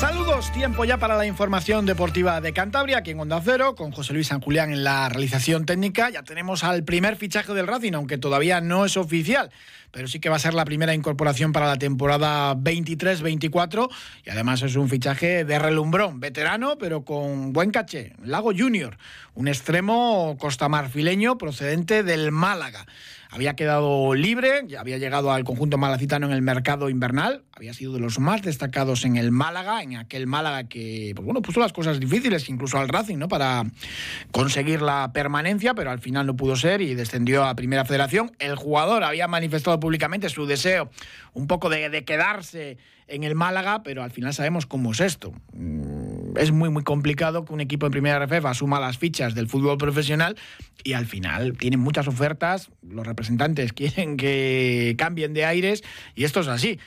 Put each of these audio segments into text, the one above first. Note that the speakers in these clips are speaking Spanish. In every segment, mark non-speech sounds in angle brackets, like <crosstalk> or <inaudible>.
Saludos, tiempo ya para la información deportiva de Cantabria, aquí en Onda Cero, con José Luis San Julián en la realización técnica. Ya tenemos al primer fichaje del Racing, aunque todavía no es oficial, pero sí que va a ser la primera incorporación para la temporada 23-24 y además es un fichaje de relumbrón, veterano, pero con buen caché. Lago Junior, un extremo costamarfileño procedente del Málaga había quedado libre, ya había llegado al conjunto malacitano en el mercado invernal, había sido de los más destacados en el Málaga, en aquel Málaga que, pues bueno, puso las cosas difíciles, incluso al Racing, ¿no? Para conseguir la permanencia, pero al final no pudo ser y descendió a Primera Federación. El jugador había manifestado públicamente su deseo un poco de, de quedarse en el Málaga, pero al final sabemos cómo es esto. Es muy, muy complicado que un equipo en primera RFF asuma las fichas del fútbol profesional y al final tienen muchas ofertas, los representantes <laughs> quieren que cambien de aires y esto es así.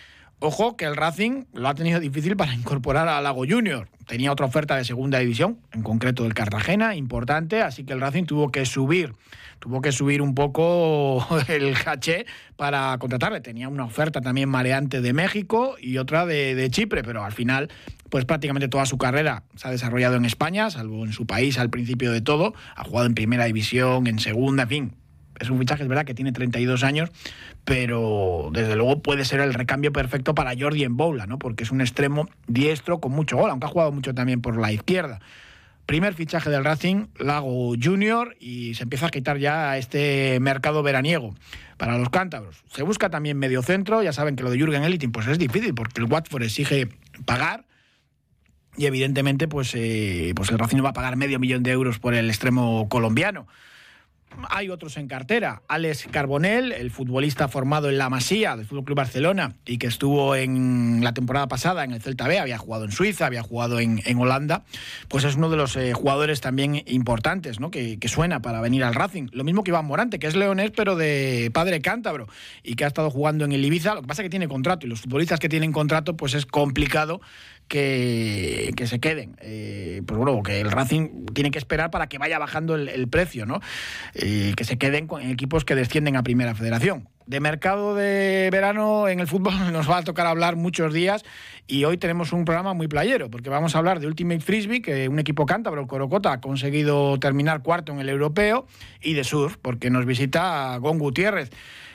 Ojo que el Racing lo ha tenido difícil para incorporar a Lago Junior. Tenía otra oferta de segunda división, en concreto del Cartagena, importante, así que el Racing tuvo que subir, tuvo que subir un poco <laughs> el caché para contratarle. Tenía una oferta también mareante de México y otra de, de Chipre, pero al final pues prácticamente toda su carrera se ha desarrollado en España, salvo en su país al principio de todo. Ha jugado en primera división, en segunda, en fin, es un fichaje, es verdad que tiene 32 años, pero desde luego puede ser el recambio perfecto para Jordi en Boula, ¿no? Porque es un extremo diestro con mucho gol, aunque ha jugado mucho también por la izquierda. Primer fichaje del Racing, Lago Junior, y se empieza a quitar ya este mercado veraniego para los cántabros. Se busca también medio centro, ya saben que lo de Jürgen Elitin pues es difícil porque el Watford exige pagar y evidentemente pues, eh, pues el Racing no va a pagar medio millón de euros por el extremo colombiano. Hay otros en cartera. Alex Carbonell, el futbolista formado en la Masía del Fútbol Club Barcelona y que estuvo en la temporada pasada en el Celta B, había jugado en Suiza, había jugado en, en Holanda, pues es uno de los eh, jugadores también importantes, ¿no? Que, suena para venir al Racing. Lo mismo que Iván Morante, que es leonés, pero de padre cántabro y que ha estado jugando en el Ibiza. Lo que pasa es que tiene contrato y los futbolistas que tienen contrato, pues es complicado que, se queden. Eh, pues bueno, que el Racing tiene que esperar para que vaya bajando el, precio, ¿no? Eh, que se queden con equipos que descienden a Primera Federación. De mercado de verano en el fútbol <laughs> nos va a tocar hablar muchos días y hoy tenemos un programa muy playero porque vamos a hablar de Ultimate Frisbee, que un equipo cántabro, Corocota, ha conseguido terminar cuarto en el europeo y de surf porque nos visita Gon Gutiérrez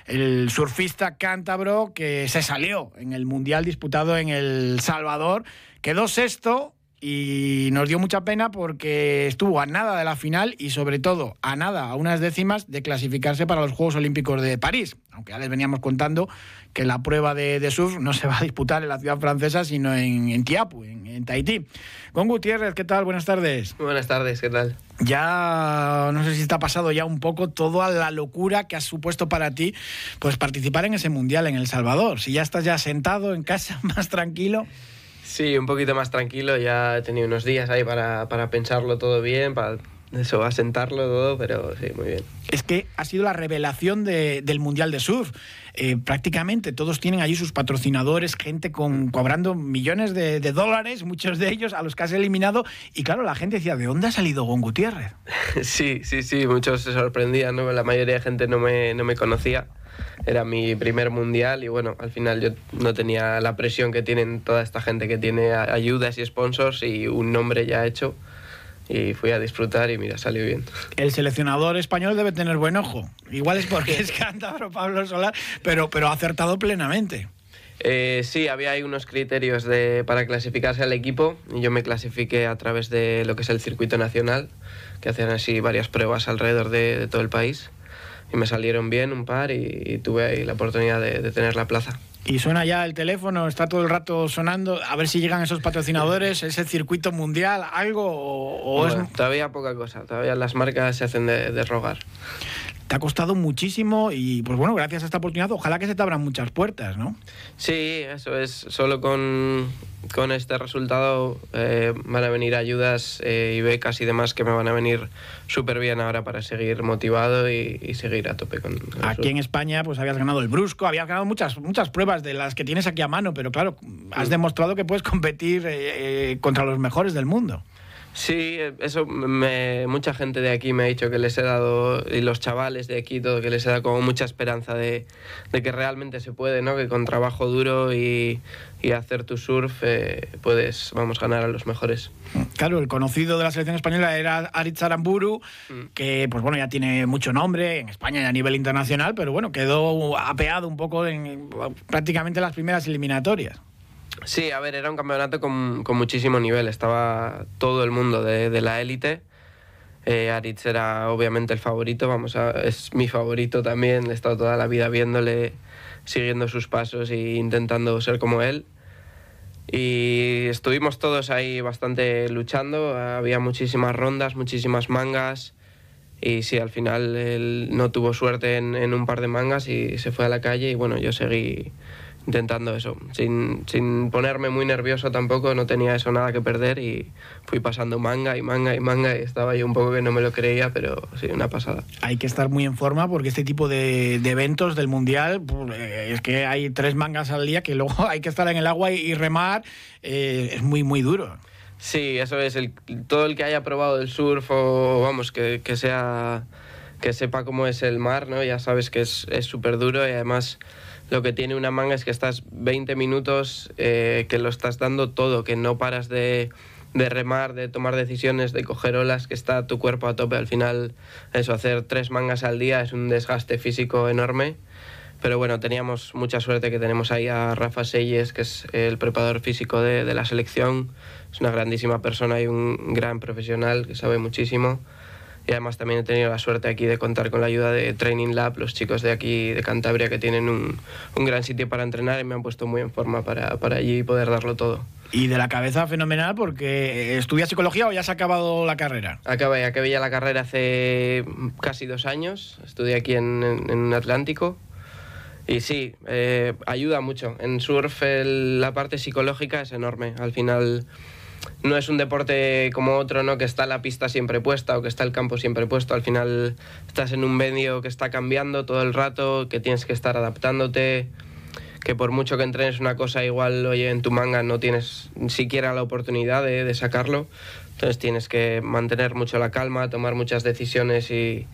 el surfista cántabro que se salió en el Mundial disputado en El Salvador, quedó sexto y nos dio mucha pena porque estuvo a nada de la final y sobre todo a nada, a unas décimas de clasificarse para los Juegos Olímpicos de París. Aunque ya les veníamos contando que la prueba de, surf no se va a disputar en la ciudad francesa, sino en, Tiapu, en, en, Tahití. Con Gutiérrez, ¿qué tal? Buenas tardes. Buenas tardes, ¿qué tal? Ya no sé si está pasado ya un poco toda la locura que ha supuesto para ti pues participar en ese mundial en El Salvador. Si ya estás ya sentado en casa, <laughs> más tranquilo. Sí, un poquito más tranquilo. Ya he tenido unos días ahí para, para pensarlo todo bien, para eso, asentarlo todo, pero sí, muy bien. Es que ha sido la revelación de, del Mundial de Surf. Eh, prácticamente todos tienen allí sus patrocinadores, gente con, cobrando millones de, de, dólares, muchos de ellos a los que has eliminado. Y claro, la gente decía, ¿de dónde ha salido Gon Gutiérrez? <laughs> sí, sí, sí, muchos se sorprendían, ¿no? La mayoría de gente no me, no me conocía era mi primer mundial y bueno, al final yo no tenía la presión que tienen toda esta gente que tiene ayudas y sponsors y un nombre ya hecho y fui a disfrutar y mira, salió bien. El seleccionador español debe tener buen ojo. Igual es porque es <laughs> cántabro Pablo Solar, pero, pero ha acertado plenamente. Eh, sí, había ahí unos criterios de, para clasificarse al equipo y yo me clasifiqué a través de lo que es el circuito nacional, que hacían así varias pruebas alrededor de, de todo el país y me salieron bien un par y, y tuve ahí la oportunidad de, de, tener la plaza. Y suena ya el teléfono, está todo el rato sonando, a ver si llegan esos patrocinadores, <laughs> ese circuito mundial, algo o, o bueno, es... Todavía poca cosa, todavía las marcas se hacen de, de rogar. Te ha costado muchísimo y pues bueno, gracias a esta oportunidad, ojalá que se te abran muchas puertas, ¿no? Sí, eso es. Solo con, con este resultado eh, van a venir ayudas eh, y becas y demás que me van a venir súper bien ahora para seguir motivado y, seguir a tope con, Aquí en España pues habías ganado el Brusco, habías ganado muchas, muchas pruebas de las que tienes aquí a mano, pero claro, has demostrado que puedes competir eh, contra los mejores del mundo. Sí, eso me, mucha gente de aquí me ha dicho que les he dado, y los chavales de aquí, todo, que les he dado como mucha esperanza de, que realmente se puede, ¿no? Que con trabajo duro y, hacer tu surf eh, puedes, vamos, ganar a los mejores. Claro, el conocido de la selección española era Aritz Aramburu, mm. que pues bueno, ya tiene mucho nombre en España y a nivel internacional, pero bueno, quedó apeado un poco en prácticamente las primeras eliminatorias. Sí, a ver, era un campeonato con, muchísimo nivel. Estaba todo el mundo de, la élite. Eh, Aritz era obviamente el favorito, vamos a, es mi favorito también. He estado toda la vida viéndole, siguiendo sus pasos e intentando ser como él. Y estuvimos todos ahí bastante luchando. Había muchísimas rondas, muchísimas mangas. Y sí, al final él no tuvo suerte en, en un par de mangas y se fue a la calle. Y bueno, yo seguí intentando eso, sin, sin, ponerme muy nervioso tampoco, no tenía eso nada que perder y fui pasando manga y manga y manga y estaba yo un poco que no me lo creía, pero sí, una pasada. Hay que estar muy en forma porque este tipo de, de eventos del Mundial, pues, eh, es que hay tres mangas al día que <laughs> luego hay que estar en el agua y, remar, eh, es muy, muy duro. Sí, eso es, el, todo el que haya probado el surf o vamos, que, que sea que sepa cómo es el mar, ¿no? Ya sabes que es súper duro y además lo que tiene una manga es que estás 20 minutos eh, que lo estás dando todo, que no paras de, remar, de tomar decisiones, de coger olas, que está tu cuerpo a tope. Al final, eso, hacer tres mangas al día es un desgaste físico enorme. Pero bueno, teníamos mucha suerte que tenemos ahí a Rafa Selles, que es el preparador físico de, de la selección. Es una grandísima persona y un gran profesional que sabe muchísimo y además también he tenido la suerte aquí de contar con la ayuda de Training Lab, los chicos de aquí de Cantabria que tienen un, un gran sitio para entrenar y me han puesto muy en forma para, para allí poder darlo todo. Y de la cabeza fenomenal porque estudias psicología o ya has acabado la carrera. Acabé, acabé ya la carrera hace casi dos años, estudié aquí en, en, Atlántico. Y sí, eh, ayuda mucho. En surf la parte psicológica es enorme. Al final no es un deporte como otro, ¿no? Que está la pista siempre puesta o que está el campo siempre puesto. Al final estás en un medio que está cambiando todo el rato, que tienes que estar adaptándote, que por mucho que entrenes una cosa igual, oye, en tu manga no tienes siquiera la oportunidad de, de sacarlo. Entonces tienes que mantener mucho la calma, tomar muchas decisiones y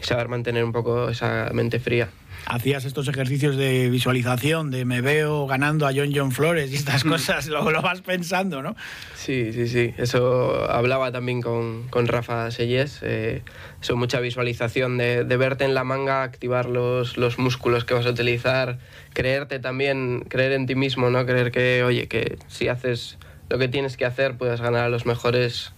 saber mantener un poco esa mente fría hacías estos ejercicios de visualización, de me veo ganando a John John Flores y estas mm. cosas, lo, lo vas pensando, ¿no? Sí, sí, sí. Eso hablaba también con, con Rafa Sellés. Eh, eso, mucha visualización de, de, verte en la manga, activar los, los músculos que vas a utilizar, creerte también, creer en ti mismo, ¿no? Creer que, oye, que si haces lo que tienes que hacer, puedes ganar a los mejores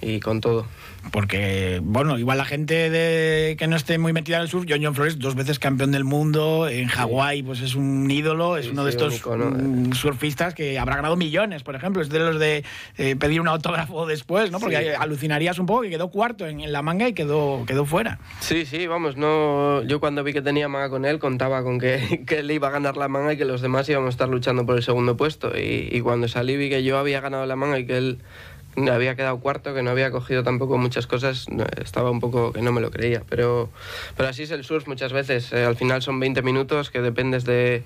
y con todo. Porque, bueno, igual la gente de, que no esté muy metida en el surf, John John Flores, dos veces campeón del mundo, en Hawái, pues es un ídolo, es uno de estos mm, surfistas que habrá ganado millones, por ejemplo, es de los de eh, pedir un autógrafo después, ¿no? Porque alucinarías un poco que quedó cuarto en, la manga y quedó, quedó fuera. Sí, sí, vamos, no yo cuando vi que tenía manga con él, contaba con que, <laughs> que él iba a ganar la manga y que los demás íbamos a estar luchando por el segundo puesto. Y, y cuando salí vi que yo había ganado la manga y que él había quedado cuarto, que no había cogido tampoco muchas cosas, estaba un poco que no me lo creía. Pero, pero así es el surf muchas veces. Eh, al final son 20 minutos que dependes de,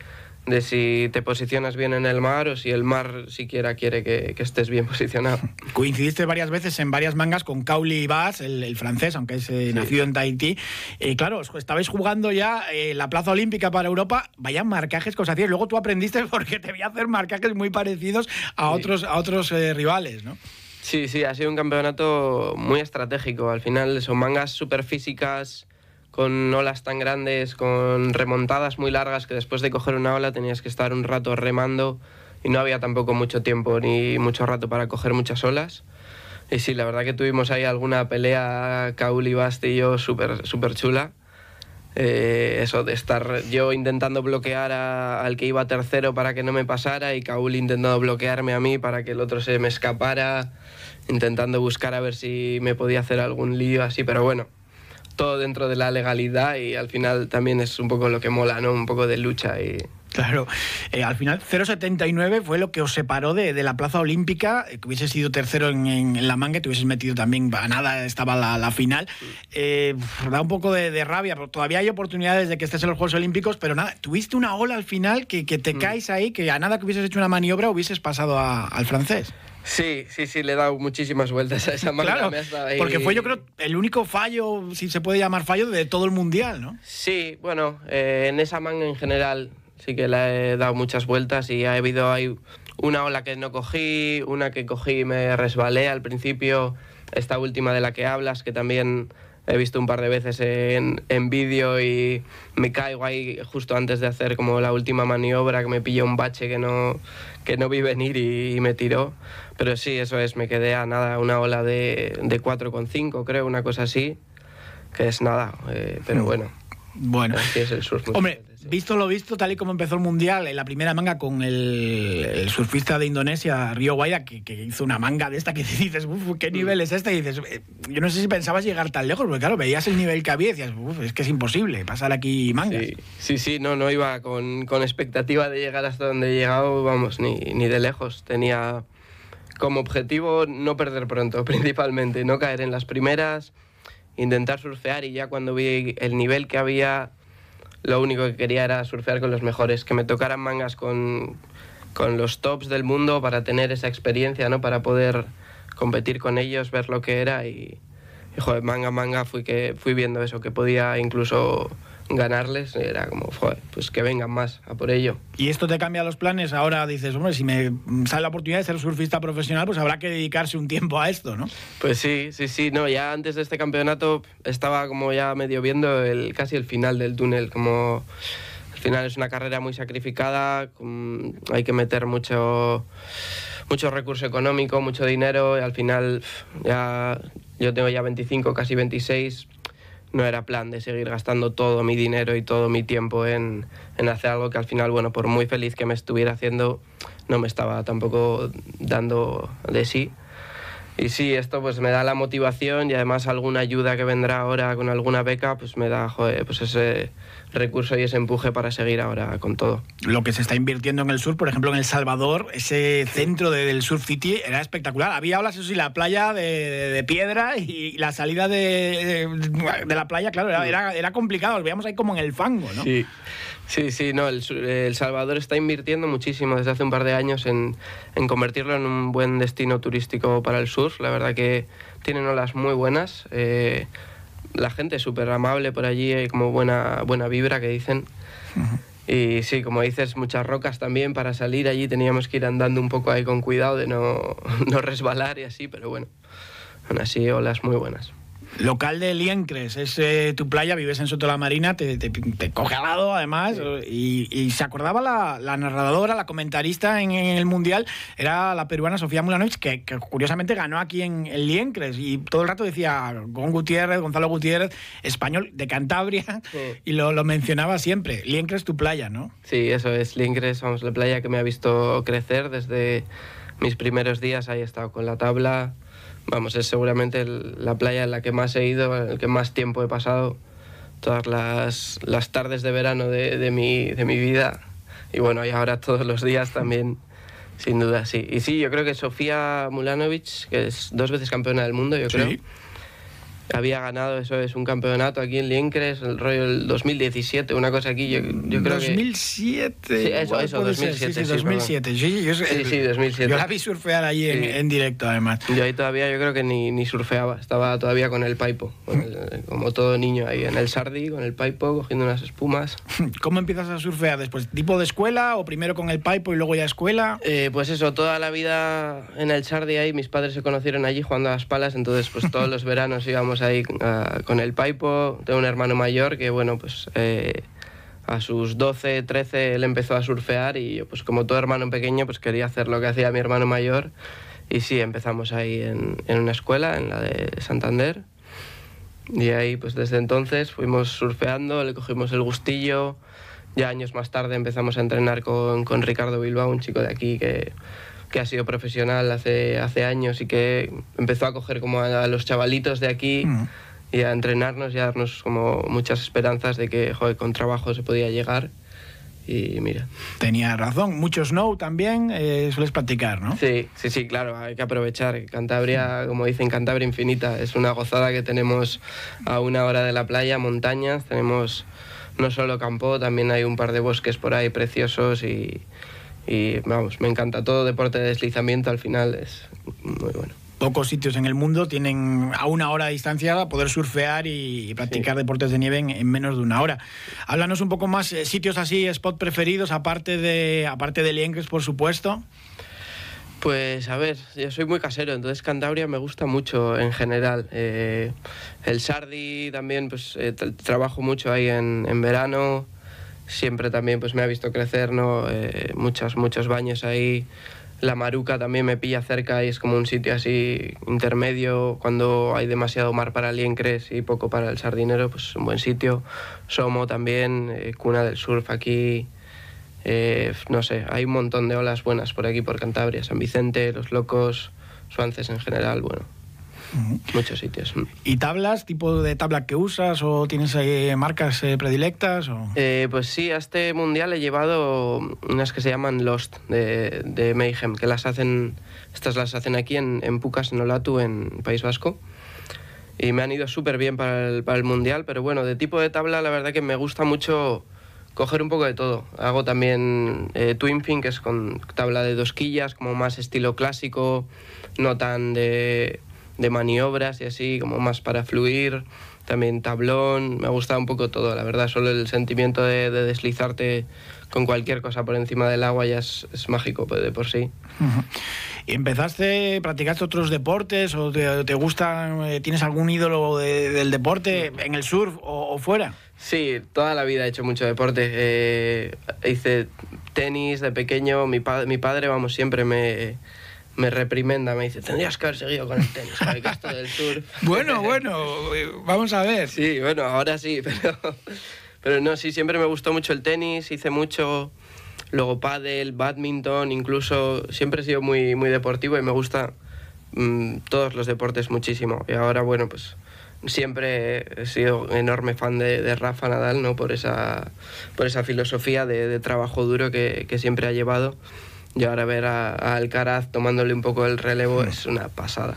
de, si te posicionas bien en el mar o si el mar siquiera quiere que, que estés bien <laughs> posicionado. Coincidiste varias veces en varias mangas con Cauli Bass, el, el francés, aunque es eh, nacido en Tahití. Eh, claro, estabais jugando ya la plaza olímpica para Europa, vaya marcajes que os hacíais. Luego tú aprendiste <laughs> porque te voy a hacer marcajes muy parecidos a otros, a otros rivales, ¿no? Sí, sí, ha sido un campeonato muy estratégico. Al final son mangas súper físicas, con olas tan grandes, con remontadas muy largas, que después de coger una ola tenías que estar un rato remando y no había tampoco mucho tiempo ni mucho rato para coger muchas olas. Y sí, la verdad que tuvimos ahí alguna pelea, Kaul y Basti y yo, súper super chula. Eh, eso de estar yo intentando bloquear al que iba tercero para que no me pasara y Kaul intentando bloquearme a mí para que el otro se me escapara, intentando buscar a ver si me podía hacer algún lío así, pero bueno, todo dentro de la legalidad y al final también es un poco lo que mola, ¿no? Un poco de lucha y... Claro, eh, al final 0,79 fue lo que os separó de, la plaza olímpica, eh, que hubiese sido tercero en, la manga, te hubieses metido también, a nada estaba la, final. Eh, da un poco de, rabia, pero todavía hay oportunidades de que estés en los Juegos Olímpicos, pero nada, tuviste una ola al final que, te mm. caes ahí, que a nada que hubieses hecho una maniobra hubieses pasado al francés. Sí, sí, sí, le he dado muchísimas vueltas a esa manga. Claro, porque fue yo creo el único fallo, si se puede llamar fallo, de todo el mundial, ¿no? Sí, bueno, eh, en esa manga en general sí que le he dado muchas vueltas y ha habido hay una ola que no cogí, una que cogí y me resbalé al principio, esta última de la que hablas, que también he visto un par de veces en, en vídeo y me caigo ahí justo antes de hacer como la última maniobra, que me pilló un bache que no, que no vi venir y, me tiró. Pero sí, eso es, me quedé a nada, una ola de, de 4,5 creo, una cosa así, que es nada, eh, pero mm. bueno. Bueno, es el Hombre, Visto lo visto, tal y como empezó el Mundial, en la primera manga con el, surfista de Indonesia, Río Guaya, que, hizo una manga de esta que <laughs> dices, uff, ¿qué nivel es este? Y dices, eh, yo no sé si pensabas llegar tan lejos, porque claro, veías el nivel que había y decías, uff, es que es imposible pasar aquí mangas. Sí, sí, no, no iba con, con, expectativa de llegar hasta donde he llegado, vamos, ni, ni de lejos. Tenía como objetivo no perder pronto, <laughs> principalmente, no caer en las primeras, intentar surfear y ya cuando vi el nivel que había lo único que quería era surfear con los mejores, que me tocaran mangas con, con los tops del mundo para tener esa experiencia, ¿no? Para poder competir con ellos, ver lo que era y, joder, manga manga fui que fui viendo eso, que podía incluso ganarles, era como, pues que vengan más a por ello. ¿Y esto te cambia los planes? Ahora dices, hombre, si me sale la oportunidad de ser surfista profesional, pues habrá que dedicarse un tiempo a esto, ¿no? Pues sí, sí, sí, no, ya antes de este campeonato estaba como ya medio viendo el, casi el final del túnel, como al final es una carrera muy sacrificada, hay que meter mucho mucho recurso económico, mucho dinero y al final ya yo tengo ya 25, casi 26, no era plan de seguir gastando todo mi dinero y todo mi tiempo en, en, hacer algo que al final, bueno, por muy feliz que me estuviera haciendo, no me estaba tampoco dando de sí. Y sí, esto pues me da la motivación y además alguna ayuda que vendrá ahora con alguna beca, pues me da pues ese recurso y ese empuje para seguir ahora con todo. Lo que se está invirtiendo en el sur, por ejemplo en El Salvador, ese centro del Surf City era espectacular. Había olas, eso sí, la playa de, piedra y la salida de, de, la playa, claro, era, era, complicado, lo veíamos ahí como en el fango, ¿no? Sí. Sí, sí, no, el, Salvador está invirtiendo muchísimo desde hace un par de años en, en, convertirlo en un buen destino turístico para el sur. La verdad que tienen olas muy buenas. Eh, la gente es súper amable por allí, hay como buena, buena vibra que dicen. Y sí, como dices, muchas rocas también para salir allí teníamos que ir andando un poco ahí con cuidado de no, <laughs> no resbalar y así, pero bueno, aún así olas muy buenas. Local de Liencres, es eh, tu playa, vives en Soto la Marina, te, coge al lado además. Y, se acordaba la, narradora, la comentarista en, el Mundial, era la peruana Sofía Mulanovic, que, curiosamente ganó aquí en, el Liencres. Y todo el rato decía Gon Gutiérrez, Gonzalo Gutiérrez, español de Cantabria, <laughs> y lo, mencionaba siempre. Liencres, tu playa, ¿no? Sí, eso es. Liencres, vamos, la playa que me ha visto crecer desde mis primeros días. Ahí he estado con la tabla vamos, es seguramente la playa en la que más he ido, en la que más tiempo he pasado, todas las, las tardes de verano de, de, mi, de mi vida. Y bueno, y ahora todos los días también, sin duda, sí. Y sí, yo creo que Sofía Mulanovic, que es dos veces campeona del mundo, yo creo había ganado, eso es, un campeonato aquí en Liencres, el rollo del 2017, una cosa aquí, yo, yo creo 2007. que... Sí, eso, eso, 2007. Sí, sí, 2007. Sí, yo, sí, sí, 2007. Yo la vi surfear allí en, en, directo, además. Yo ahí todavía, yo creo que ni, ni surfeaba, estaba todavía con el paipo, como todo niño ahí en el Sardi, con el paipo, cogiendo unas espumas. <laughs> ¿Cómo empiezas a surfear después? ¿Tipo de escuela o primero con el paipo y luego ya escuela? Eh, pues eso, toda la vida en el Sardi ahí, mis padres se conocieron allí jugando a las palas, entonces pues todos los veranos íbamos ahí con el Paipo. Tengo un hermano mayor que, bueno, pues eh, a sus 12, 13 él empezó a surfear y yo, pues como todo hermano pequeño, pues quería hacer lo que hacía mi hermano mayor. Y sí, empezamos ahí en, en una escuela, en la de Santander. Y ahí, pues desde entonces fuimos surfeando, le cogimos el gustillo. Ya años más tarde empezamos a entrenar con, con Ricardo Bilbao, un chico de aquí que que ha sido profesional hace, hace años y que empezó a coger como a, los chavalitos de aquí. Mm. y a entrenarnos y a darnos como muchas esperanzas de que joder, con trabajo se podía llegar y mira. Tenía razón, mucho snow también eh, sueles practicar, ¿no? Sí, sí, sí, claro, hay que aprovechar. Cantabria, como dicen, Cantabria infinita, es una gozada que tenemos a una hora de la playa, montañas, tenemos no solo campo, también hay un par de bosques por ahí preciosos y, y vamos, me encanta todo deporte de deslizamiento, al final es muy bueno pocos sitios en el mundo tienen a una hora de distancia poder surfear y practicar deportes de nieve en, menos de una hora. Háblanos un poco más, eh, sitios así, spot preferidos, aparte de, aparte de Lienques, por supuesto. Pues a ver, yo soy muy casero, entonces Cantabria me gusta mucho en general. Eh, el Sardi también, pues eh, trabajo mucho ahí en, en, verano. Siempre también pues me ha visto crecer, ¿no? muchos, muchos baños ahí. La Maruca también me pilla cerca y es como un sitio así intermedio. Cuando hay demasiado mar para Liencres y poco para el sardinero, pues es un buen sitio. Somo también, eh, cuna del surf aquí. Eh, no sé, hay un montón de olas buenas por aquí, por Cantabria. San Vicente, Los Locos, Suances en general, bueno, Muchos sitios. Mm. ¿Y tablas? ¿Tipo de tabla que usas o tienes marcas eh, predilectas? O? Eh, pues sí, a este mundial he llevado unas que se llaman Lost de, de Mayhem, que las hacen, estas las hacen aquí en, en Pucas, en Olatu, en País Vasco. Y me han ido súper bien para el, para el mundial, pero bueno, de tipo de tabla la verdad que me gusta mucho coger un poco de todo. Hago también eh, twin fin, que es con tabla de dos quillas, como más estilo clásico, no tan de de maniobras y así, como más para fluir, también tablón, me ha gustado un poco todo, la verdad, solo el sentimiento de, deslizarte con cualquier cosa por encima del agua ya es, mágico pues, de por sí. ¿Y empezaste, practicaste otros deportes o te, gusta, eh, tienes algún ídolo del deporte en el surf o, fuera? Sí, toda la vida he hecho mucho deporte. Eh, hice tenis de pequeño, mi, mi padre, vamos, siempre me me reprimenda, me dice, tendrías que haber seguido con el tenis, el esto del surf. <laughs> bueno, bueno, vamos a ver. Sí, bueno, ahora sí, <laughs> pero, pero no, sí, siempre me gustó mucho el tenis, hice mucho, luego pádel, badminton, incluso, siempre he sido muy, muy deportivo y me gusta mm, todos los deportes muchísimo. Y ahora, bueno, pues siempre he sido enorme fan de, Rafa Nadal, ¿no? Por esa, por esa filosofía de, trabajo duro que, que siempre ha llevado y ahora ver a, Alcaraz tomándole un poco el relevo mm. es una pasada.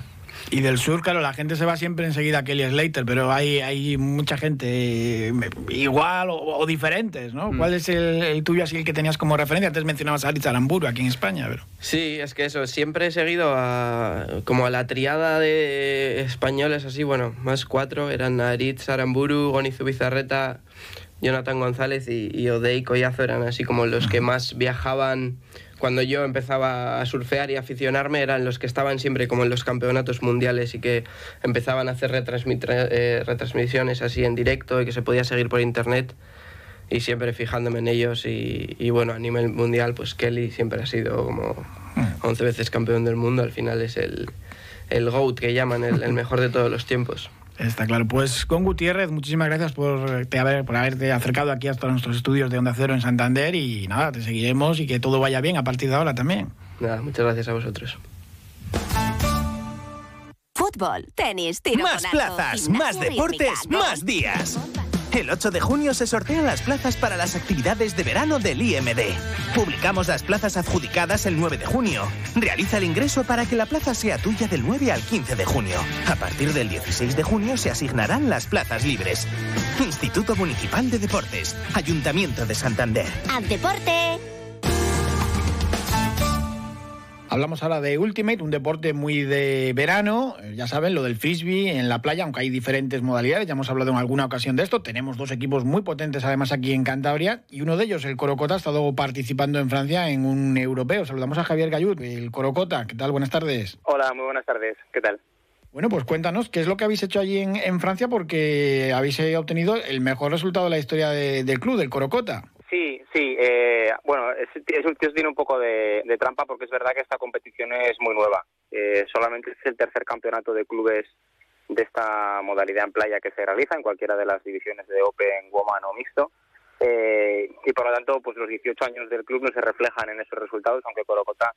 Y del sur, claro, la gente se va siempre enseguida a Kelly Slater, pero hay, hay mucha gente eh, igual o, diferentes, ¿no? Mm. ¿Cuál es el, tuyo así el que tenías como referencia? Antes mencionabas a Aritz Aramburu aquí en España, pero... Sí, es que eso, siempre he seguido a, como a la triada de españoles así, bueno, más cuatro, eran Aritz Aramburu, Gonizu Bizarreta, Jonathan González y, y Odey Collazo, eran así como los que más viajaban cuando yo empezaba a surfear y aficionarme eran los que estaban siempre como en los campeonatos mundiales y que empezaban a hacer eh, retransmisiones así en directo y que se podía seguir por internet y siempre fijándome en ellos y, bueno, a nivel mundial pues Kelly siempre ha sido como 11 mm. veces campeón del mundo, al final es el, el GOAT que llaman, el mejor de todos los tiempos. Está claro. Pues con Gutiérrez, muchísimas gracias por, te haber, por haberte acercado aquí hasta nuestros estudios de Onda Cero en Santander y nada, te seguiremos y que todo vaya bien a partir de ahora también. Nada, muchas gracias a vosotros. Fútbol, tenis, tiro Más plazas, más deportes, más días. El 8 de junio se sortean las plazas para las actividades de verano del IMD. Publicamos las plazas adjudicadas el 9 de junio. Realiza el ingreso para que la plaza sea tuya del 9 al 15 de junio. A partir del 16 de junio se asignarán las plazas libres. Instituto Municipal de Deportes, Ayuntamiento de Santander. ¡Al deporte! Hablamos ahora de Ultimate, un deporte muy de verano, eh, ya saben, lo del frisbee en la playa, aunque hay diferentes modalidades, ya hemos hablado en alguna ocasión de esto, tenemos dos equipos muy potentes además aquí en Cantabria y uno de ellos, el Corocota, ha estado participando en Francia en un europeo. Saludamos a Javier Gayud, el Corocota, ¿qué tal? Buenas tardes. Hola, muy buenas tardes, ¿qué tal? Bueno, pues cuéntanos, ¿qué es lo que habéis hecho allí en, Francia? Porque habéis eh, obtenido el mejor resultado de la historia del club, del Corocota. Sí. Eh, bueno, es, es, tiene un poco de, trampa porque es verdad que esta competición es muy nueva. Eh, solamente es el tercer campeonato de clubes de esta modalidad en playa que se realiza en cualquiera de las divisiones de Open, Woman o Mixto. Eh, y por lo tanto, pues los 18 años del club no se reflejan en esos resultados, aunque Corocota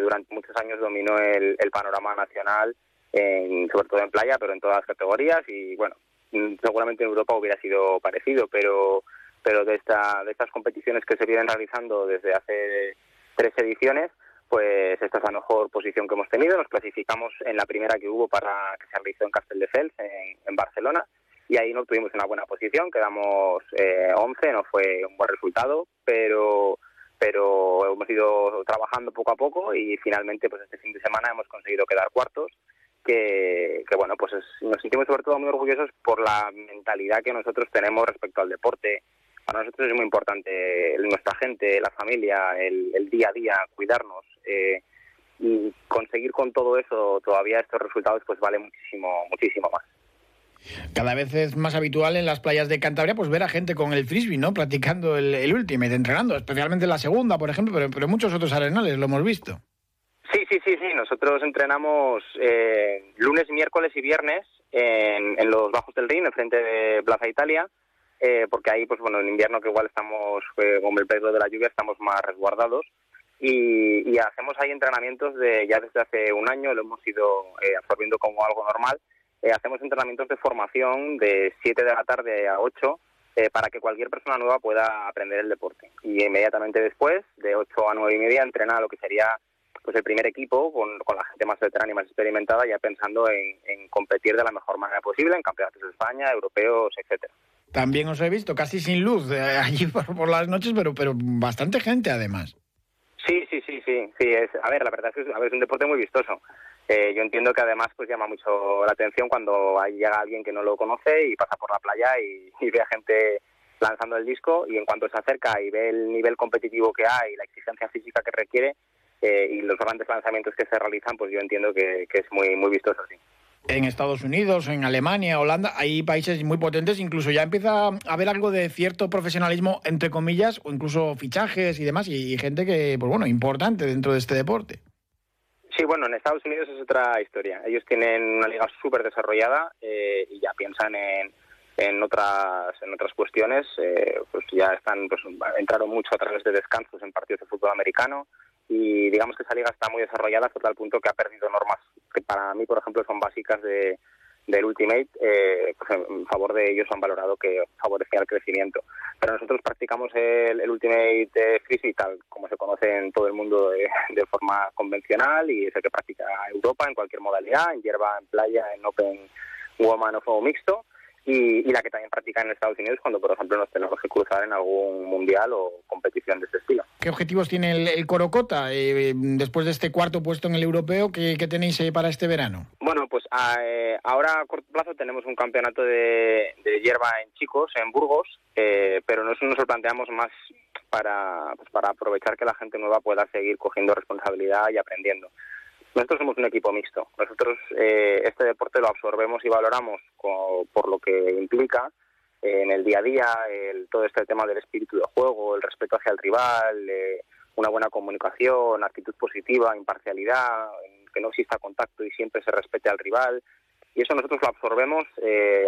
durante muchos años dominó el, panorama nacional sobre todo en playa, pero en todas las categorías y bueno, seguramente en Europa hubiera sido parecido, pero pero de esta de estas competiciones que se vienen realizando desde hace tres ediciones, pues esta es la mejor posición que hemos tenido. Nos clasificamos en la primera que hubo para que se realizó en Castelldefels, en, en Barcelona, y ahí no tuvimos una buena posición, quedamos eh, 11, no fue un buen resultado, pero pero hemos ido trabajando poco a poco y finalmente pues este fin de semana hemos conseguido quedar cuartos que, que bueno pues nos sentimos sobre todo muy orgullosos por la mentalidad que nosotros tenemos respecto al deporte para nosotros es muy importante nuestra gente, la familia, el, día a día, cuidarnos. Eh, y conseguir con todo eso todavía estos resultados pues vale muchísimo, muchísimo más. Cada vez es más habitual en las playas de Cantabria pues ver a gente con el frisbee, ¿no? Practicando el, el ultimate, entrenando, especialmente en la segunda, por ejemplo, pero, pero muchos otros arenales lo hemos visto. Sí, sí, sí, sí. Nosotros entrenamos eh, lunes, miércoles y viernes en, en, los bajos del Rin, en frente de Plaza Italia. Eh, porque ahí, pues bueno, en invierno que igual estamos, eh, con el peligro de la lluvia, estamos más resguardados. Y, hacemos ahí entrenamientos de ya desde hace un año, lo hemos ido eh, absorbiendo como algo normal. hacemos entrenamientos de formación de 7 de la tarde a 8 para que cualquier persona nueva pueda aprender el deporte. Y inmediatamente después, de 8 a 9 y media, entrena lo que sería pues el primer equipo con, con la gente más veterana y más experimentada, ya pensando en, en competir de la mejor manera posible en campeonatos de España, europeos, etcétera. También os he visto casi sin luz eh, <laughs> allí por, las noches, pero, pero bastante gente además. Sí, sí, sí, sí. sí es, a ver, la verdad es que es, un deporte muy vistoso. Eh, yo entiendo que además pues llama mucho la atención cuando ahí llega alguien que no lo conoce y pasa por la playa y, y ve a gente lanzando el disco y en cuanto se acerca y ve el nivel competitivo que hay, la exigencia física que requiere eh, y los grandes lanzamientos que se realizan, pues yo entiendo que, que es muy, muy vistoso, sí en Estados Unidos, en Alemania, Holanda, hay países muy potentes, incluso ya empieza a haber algo de cierto profesionalismo, entre comillas, o incluso fichajes y demás, y, gente que, pues bueno, importante dentro de este deporte. Sí, bueno, en Estados Unidos es otra historia. Ellos tienen una liga súper desarrollada eh, y ya piensan en, en otras en otras cuestiones. Eh, pues ya están, pues entraron mucho a través de descansos en partidos de fútbol americano y digamos que esa liga está muy desarrollada hasta tal punto que ha perdido normas para mí, por ejemplo, son básicas de, del Ultimate, eh, pues en favor de ellos han valorado que favorecía el crecimiento. Pero nosotros practicamos el, Ultimate Frisbee tal como se conoce en todo el mundo de, <laughs> de, forma convencional y es el que practica Europa en cualquier modalidad, en hierba, en playa, en Open Woman o fuego mixto y, la que también practican en Estados Unidos cuando, por ejemplo, nos tenemos que cruzar en algún mundial o competición de este estilo. ¿Qué objetivos tiene el, Corocota eh, después de este cuarto puesto en el europeo? ¿Qué, tenéis para este verano? Bueno, pues eh, ahora a corto plazo tenemos un campeonato de, hierba en chicos, en Burgos, eh, pero nosotros nos lo planteamos más para, pues para aprovechar que la gente nueva pueda seguir cogiendo responsabilidad y aprendiendo. Nosotros somos un equipo mixto. Nosotros eh, este deporte lo absorbemos y valoramos por lo que implica eh, en el día a día, el, todo este tema del espíritu de juego, el respeto hacia el rival, eh, una buena comunicación, actitud positiva, imparcialidad, que no exista contacto y siempre se respete al rival. Y eso nosotros lo absorbemos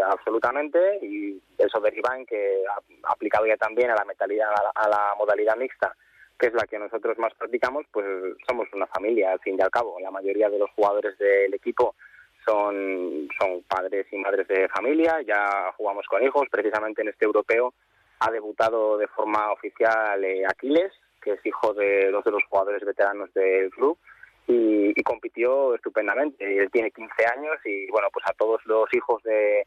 absolutamente y eso deriva en que, aplicado ya también a la, a la modalidad mixta, que es la que nosotros más practicamos, pues somos una familia, al fin y al cabo. La mayoría de los jugadores del equipo son, son padres y madres de familia, ya jugamos con hijos, precisamente en este europeo ha debutado de forma oficial eh, Aquiles, que es hijo de dos de los jugadores veteranos del club, y, compitió estupendamente. Él tiene 15 años y, bueno, pues a todos los hijos de,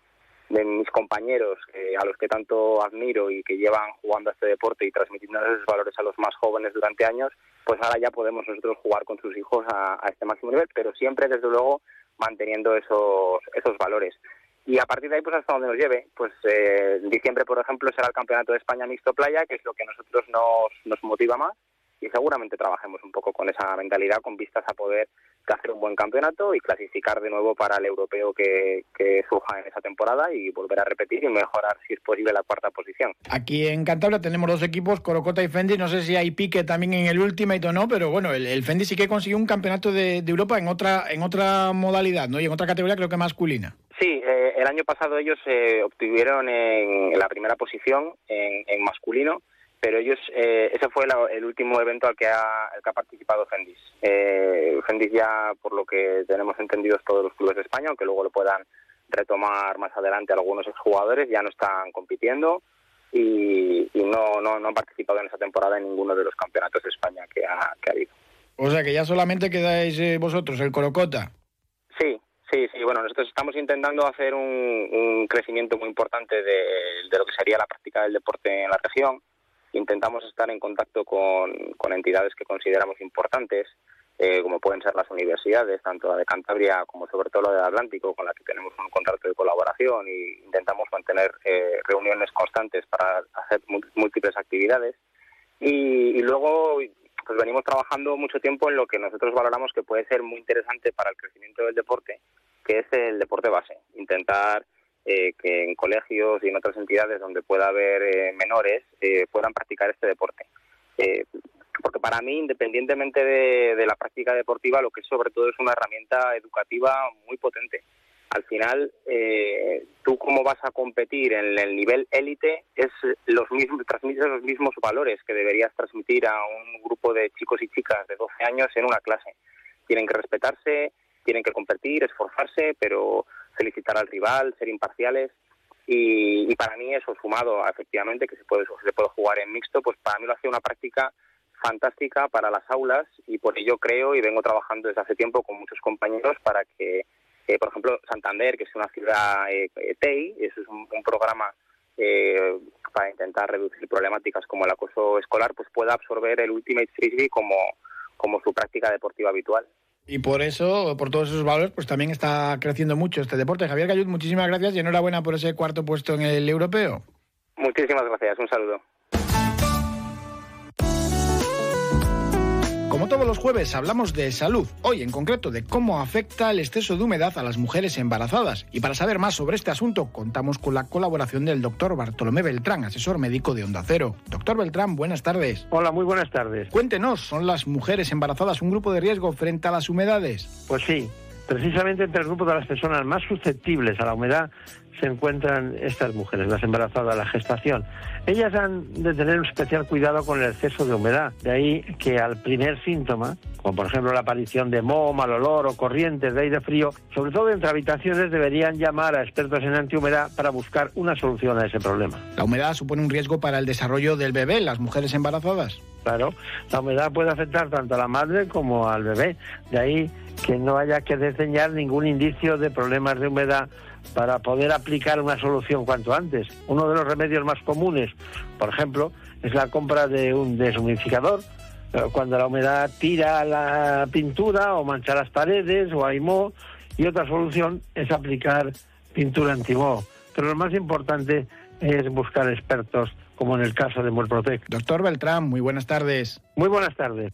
de mis compañeros a los que tanto admiro y que llevan jugando a este deporte y transmitiendo esos valores a los más jóvenes durante años, pues ahora ya podemos nosotros jugar con sus hijos a, este máximo nivel, pero siempre desde luego manteniendo esos, esos valores. Y a partir de ahí, pues hasta donde nos lleve, pues eh, diciembre, por ejemplo, será el Campeonato de España Mixto Playa, que es lo que a nosotros nos, nos motiva más, y seguramente trabajemos un poco con esa mentalidad, con vistas a poder hacer un buen campeonato y clasificar de nuevo para el europeo que, que, surja en esa temporada y volver a repetir y mejorar, si es posible, la cuarta posición. Aquí en Cantabria tenemos dos equipos, Corocota y Fendi. No sé si hay pique también en el Ultimate o no, pero bueno, el, Fendi sí que consiguió un campeonato de, Europa en otra, en otra modalidad, ¿no? Y en otra categoría, creo que masculina. Sí, eh, el año pasado ellos eh, obtuvieron en, la primera posición en, en masculino pero ellos, eh, ese fue el último evento al que ha, que ha participado Fendis. Eh, Fendis ya, por lo que tenemos entendido, todos los clubes de España, aunque luego lo puedan retomar más adelante algunos exjugadores, ya no están compitiendo y, no, no, no, han participado en esa temporada en ninguno de los campeonatos de España que ha, que ha habido. O sea que ya solamente quedáis eh, vosotros, el Corocota. Sí, sí, sí. Bueno, nosotros estamos intentando hacer un, un crecimiento muy importante de, de, lo que sería la práctica del deporte en la región. Intentamos estar en contacto con, entidades que consideramos importantes, eh, como pueden ser las universidades, tanto la de Cantabria como sobre todo la del Atlántico, con la que tenemos un contrato de colaboración y intentamos mantener eh, reuniones constantes para hacer múltiples actividades. Y, y, luego pues venimos trabajando mucho tiempo en lo que nosotros valoramos que puede ser muy interesante para el crecimiento del deporte, que es el deporte base. Intentar eh, que en colegios y en otras entidades donde pueda haber eh, menores eh, puedan practicar este deporte. Eh, porque para mí, independientemente de, la práctica deportiva, lo que es sobre todo es una herramienta educativa muy potente. Al final, eh, tú cómo vas a competir en el nivel élite es los mismos, transmites los mismos valores que deberías transmitir a un grupo de chicos y chicas de 12 años en una clase. Tienen que respetarse, tienen que competir, esforzarse, pero felicitar al rival, ser imparciales. Y, y, para mí eso sumado efectivamente que se puede se puede jugar en mixto pues para mí lo hace una práctica fantástica para las aulas y por ello creo y vengo trabajando desde hace tiempo con muchos compañeros para que, eh, por ejemplo, Santander, que es una ciudad eh, TEI, eso es un, un programa eh, para intentar reducir problemáticas como el acoso escolar, pues pueda absorber el Ultimate Frisbee como, como su práctica deportiva habitual. Y por eso, por todos esos valores, pues también está creciendo mucho este deporte. Javier Gallut, muchísimas gracias y enhorabuena por ese cuarto puesto en el europeo. Muchísimas gracias, un saludo. Como todos los jueves hablamos de salud, hoy en concreto de cómo afecta el exceso de humedad a las mujeres embarazadas. Y para saber más sobre este asunto contamos con la colaboración del doctor Bartolomé Beltrán, asesor médico de Onda Cero. Doctor Beltrán, buenas tardes. Hola, muy buenas tardes. Cuéntenos, ¿son las mujeres embarazadas un grupo de riesgo frente a las humedades? Pues sí, precisamente entre el grupo de las personas más susceptibles a la humedad se encuentran estas mujeres, las embarazadas, la gestación. Ellas han de tener un especial cuidado con el exceso de humedad. De ahí que al primer síntoma, como por ejemplo la aparición de moho, mal olor o corrientes de aire frío, sobre todo entre habitaciones deberían llamar a expertos en antihumedad para buscar una solución a ese problema. ¿La humedad supone un riesgo para el desarrollo del bebé, las mujeres embarazadas? Claro, la humedad puede afectar tanto a la madre como al bebé. De ahí que no haya que diseñar ningún indicio de problemas de humedad para poder aplicar una solución cuanto antes. Uno de los remedios más comunes, por ejemplo, es la compra de un deshumidificador. Cuando la humedad tira la pintura o mancha las paredes o hay moho. Y otra solución es aplicar pintura antimoho. Pero lo más importante es buscar expertos, como en el caso de Murprotec. Doctor Beltrán, muy buenas tardes. Muy buenas tardes.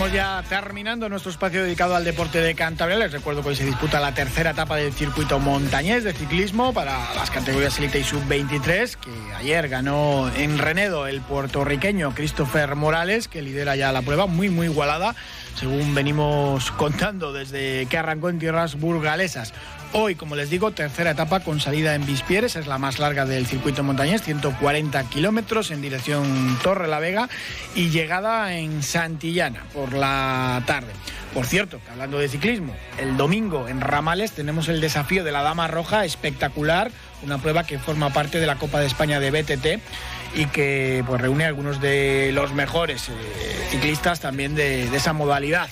Estamos ya terminando nuestro espacio dedicado al deporte de Cantabria. Les recuerdo que hoy se disputa la tercera etapa del circuito montañés de ciclismo para las categorías Elite y Sub-23, que ayer ganó en Renedo el puertorriqueño Christopher Morales, que lidera ya la prueba, muy, muy igualada, según venimos contando desde que arrancó en tierras burgalesas. Hoy, como les digo, tercera etapa con salida en Vispieres, es la más larga del circuito montañés, 140 kilómetros en dirección Torre la Vega y llegada en Santillana por la tarde. Por cierto, hablando de ciclismo, el domingo en Ramales tenemos el desafío de la Dama Roja, espectacular, una prueba que forma parte de la Copa de España de BTT y que pues, reúne a algunos de los mejores eh, ciclistas también de esa modalidad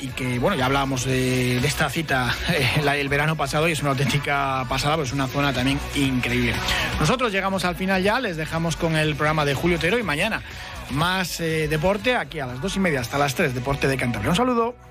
y que, bueno, ya hablábamos de, esta cita eh, el verano pasado y es una auténtica pasada, pues es una zona también increíble. Nosotros llegamos al final ya, les dejamos con el programa de Julio Tero y mañana más eh, deporte aquí a las dos y media hasta las tres, Deporte de Cantabria. Un saludo.